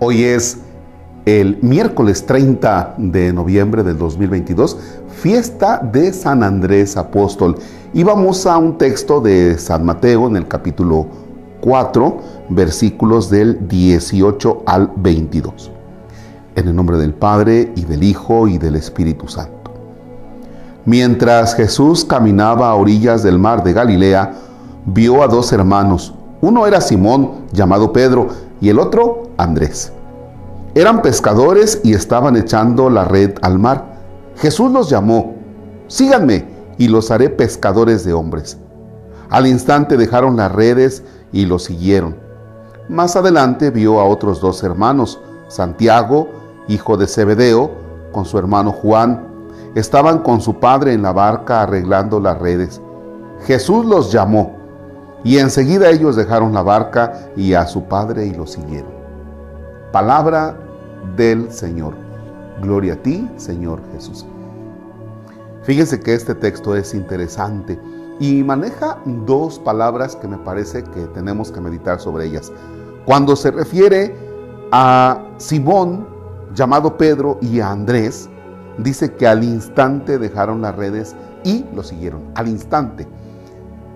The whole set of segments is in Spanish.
Hoy es el miércoles 30 de noviembre del 2022, fiesta de San Andrés Apóstol. Y vamos a un texto de San Mateo en el capítulo 4, versículos del 18 al 22. En el nombre del Padre y del Hijo y del Espíritu Santo. Mientras Jesús caminaba a orillas del mar de Galilea, vio a dos hermanos. Uno era Simón, llamado Pedro, y el otro Andrés. Eran pescadores y estaban echando la red al mar. Jesús los llamó, síganme y los haré pescadores de hombres. Al instante dejaron las redes y lo siguieron. Más adelante vio a otros dos hermanos, Santiago, hijo de Zebedeo, con su hermano Juan. Estaban con su padre en la barca arreglando las redes. Jesús los llamó y enseguida ellos dejaron la barca y a su padre y lo siguieron. Palabra del Señor. Gloria a ti, Señor Jesús. Fíjense que este texto es interesante y maneja dos palabras que me parece que tenemos que meditar sobre ellas. Cuando se refiere a Simón, llamado Pedro, y a Andrés, dice que al instante dejaron las redes y lo siguieron, al instante.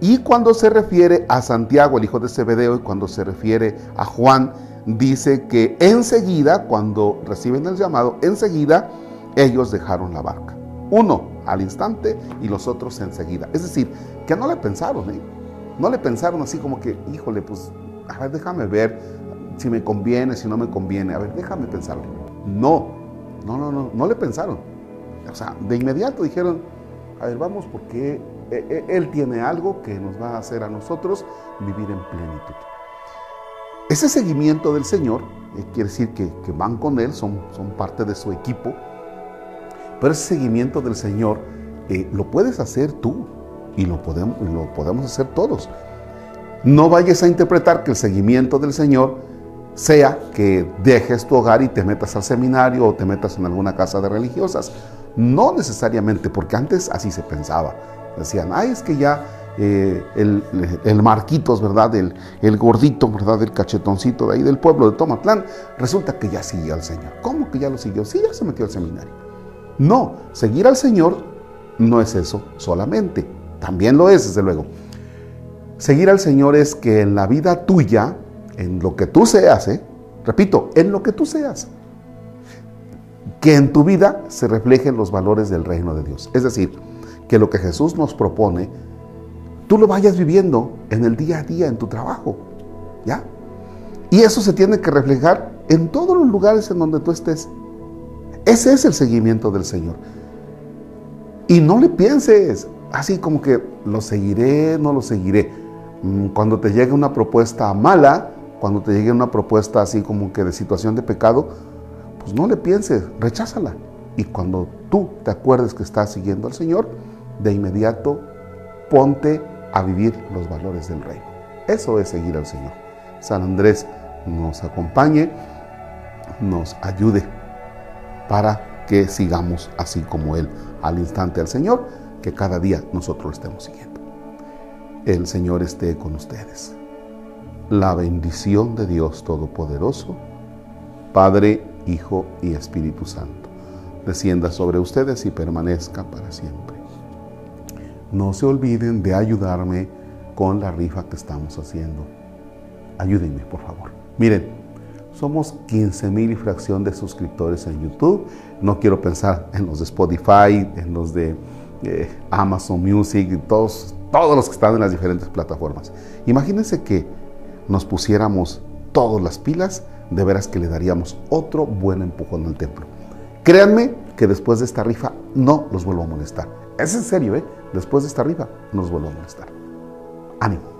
Y cuando se refiere a Santiago, el hijo de Zebedeo, y cuando se refiere a Juan, dice que enseguida, cuando reciben el llamado, enseguida ellos dejaron la barca. Uno al instante y los otros enseguida. Es decir, que no le pensaron, ¿eh? No le pensaron así como que, híjole, pues, a ver, déjame ver si me conviene, si no me conviene. A ver, déjame pensarlo. No, no, no, no, no le pensaron. O sea, de inmediato dijeron, a ver, vamos porque Él tiene algo que nos va a hacer a nosotros vivir en plenitud. Ese seguimiento del Señor eh, quiere decir que, van con Él, son, son parte de su equipo, pero ese seguimiento del Señor lo puedes hacer tú y lo podemos, lo podemos hacer todos. No vayas a interpretar que el seguimiento del Señor sea que dejes tu hogar y te metas al seminario o te metas en alguna casa de religiosas. No necesariamente, porque antes así se pensaba. Decían, ay, es que ya eh, el, Marquitos, ¿verdad? El, el gordito, ¿verdad? El cachetoncito de ahí del pueblo de Tomatlán, resulta que ya siguió al Señor. ¿Cómo que ya lo siguió? Sí, ya se metió al seminario. No, seguir al Señor no es eso solamente. También lo es, desde luego. Seguir al Señor es que en la vida tuya, en lo que tú seas, ¿eh? repito, en lo que tú seas, que en tu vida se reflejen los valores del reino de Dios. Es decir, que lo que Jesús nos propone, tú lo vayas viviendo en el día a día, en tu trabajo. ¿Ya? Y eso se tiene que reflejar en todos los lugares en donde tú estés. Ese es el seguimiento del Señor. Y no le pienses así como que lo seguiré, no lo seguiré. Mm, cuando te llegue una propuesta mala, cuando te llegue una propuesta así como que de situación de pecado, pues no le pienses, recházala. Y cuando tú te acuerdes que estás siguiendo al Señor, de inmediato ponte a vivir los valores del reino. Eso es seguir al Señor. San Andrés nos acompañe, nos ayude para que sigamos así como Él al instante al Señor, que cada día nosotros lo estemos siguiendo. El Señor esté con ustedes. La bendición de Dios Todopoderoso, Padre, Hijo y Espíritu Santo, descienda sobre ustedes y permanezca para siempre no se olviden de ayudarme con la rifa que estamos haciendo. Ayúdenme, por favor. Miren, somos 15 mil y fracción de suscriptores en YouTube. No quiero pensar en los de Spotify, en los de eh, Amazon Music, todos, todos los que están en las diferentes plataformas. Imagínense que nos pusiéramos todas las pilas, de veras que le daríamos otro buen empujón al templo. Créanme que después de esta rifa no los vuelvo a molestar. Es en serio, ¿eh? Después de esta rifa, no los vuelvo a molestar. Ánimo.